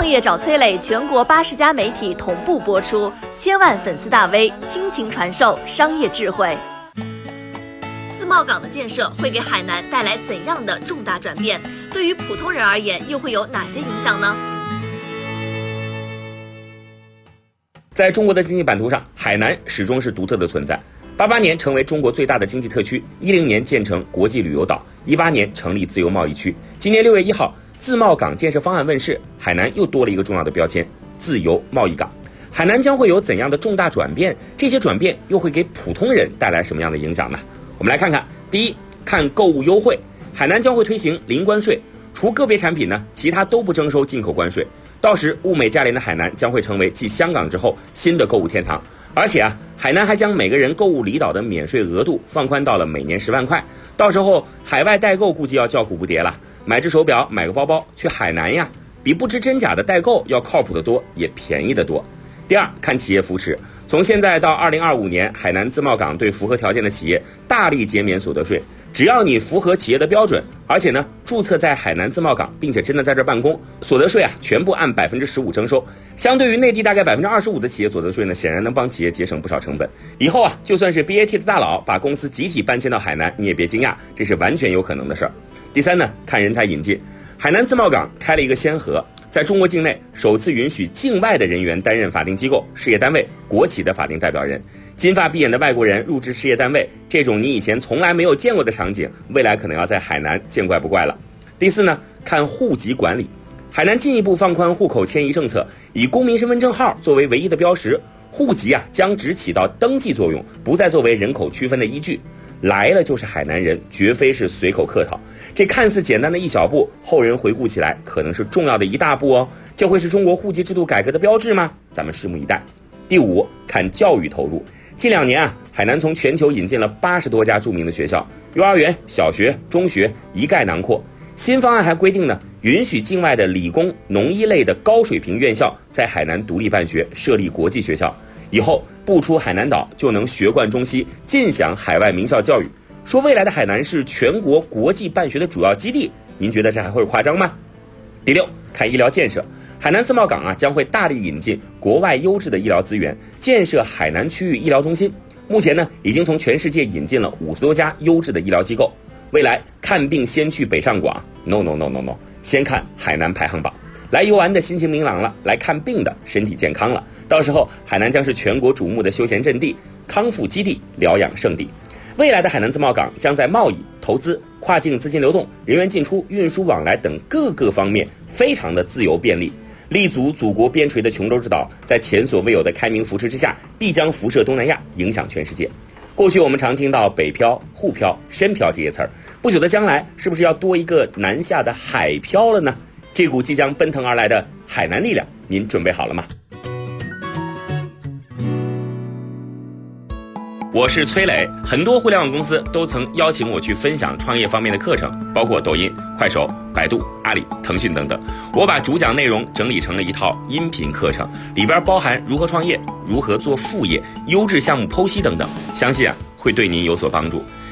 创业找崔磊，全国八十家媒体同步播出，千万粉丝大 V 倾情传授商业智慧。自贸港的建设会给海南带来怎样的重大转变？对于普通人而言，又会有哪些影响呢？在中国的经济版图上，海南始终是独特的存在。八八年成为中国最大的经济特区，一零年建成国际旅游岛，一八年成立自由贸易区。今年六月一号，自贸港建设方案问世，海南又多了一个重要的标签——自由贸易港。海南将会有怎样的重大转变？这些转变又会给普通人带来什么样的影响呢？我们来看看。第一，看购物优惠，海南将会推行零关税，除个别产品呢，其他都不征收进口关税。到时物美价廉的海南将会成为继香港之后新的购物天堂。而且啊，海南还将每个人购物离岛的免税额度放宽到了每年十万块。到时候海外代购估计要叫苦不迭了，买只手表、买个包包，去海南呀，比不知真假的代购要靠谱得多，也便宜得多。第二，看企业扶持，从现在到二零二五年，海南自贸港对符合条件的企业大力减免所得税。只要你符合企业的标准，而且呢注册在海南自贸港，并且真的在这办公，所得税啊全部按百分之十五征收。相对于内地大概百分之二十五的企业所得税呢，显然能帮企业节省不少成本。以后啊，就算是 BAT 的大佬把公司集体搬迁到海南，你也别惊讶，这是完全有可能的事儿。第三呢，看人才引进，海南自贸港开了一个先河，在中国境内首次允许境外的人员担任法定机构、事业单位、国企的法定代表人。金发碧眼的外国人入职事业单位，这种你以前从来没有见过的场景，未来可能要在海南见怪不怪了。第四呢，看户籍管理，海南进一步放宽户口迁移政策，以公民身份证号作为唯一的标识，户籍啊将只起到登记作用，不再作为人口区分的依据。来了就是海南人，绝非是随口客套。这看似简单的一小步，后人回顾起来可能是重要的一大步哦。这会是中国户籍制度改革的标志吗？咱们拭目以待。第五，看教育投入。近两年啊，海南从全球引进了八十多家著名的学校，幼儿园、小学、中学一概囊括。新方案还规定呢，允许境外的理工、农医类的高水平院校在海南独立办学，设立国际学校。以后不出海南岛就能学贯中西，尽享海外名校教育。说未来的海南是全国国际办学的主要基地，您觉得这还会夸张吗？第六，看医疗建设。海南自贸港啊，将会大力引进国外优质的医疗资源，建设海南区域医疗中心。目前呢，已经从全世界引进了五十多家优质的医疗机构。未来看病先去北上广？No No No No No，先看海南排行榜。来游玩的心情明朗了，来看病的身体健康了。到时候海南将是全国瞩目的休闲阵地、康复基地、疗养圣地。未来的海南自贸港将在贸易、投资、跨境资金流动、人员进出、运输往来等各个方面非常的自由便利。立足祖国边陲的琼州之岛，在前所未有的开明扶持之下，必将辐射东南亚，影响全世界。过去我们常听到北漂、沪漂、深漂这些词儿，不久的将来是不是要多一个南下的海漂了呢？这股即将奔腾而来的海南力量，您准备好了吗？我是崔磊，很多互联网公司都曾邀请我去分享创业方面的课程，包括抖音、快手、百度、阿里、腾讯等等。我把主讲内容整理成了一套音频课程，里边包含如何创业、如何做副业、优质项目剖析等等，相信啊会对您有所帮助。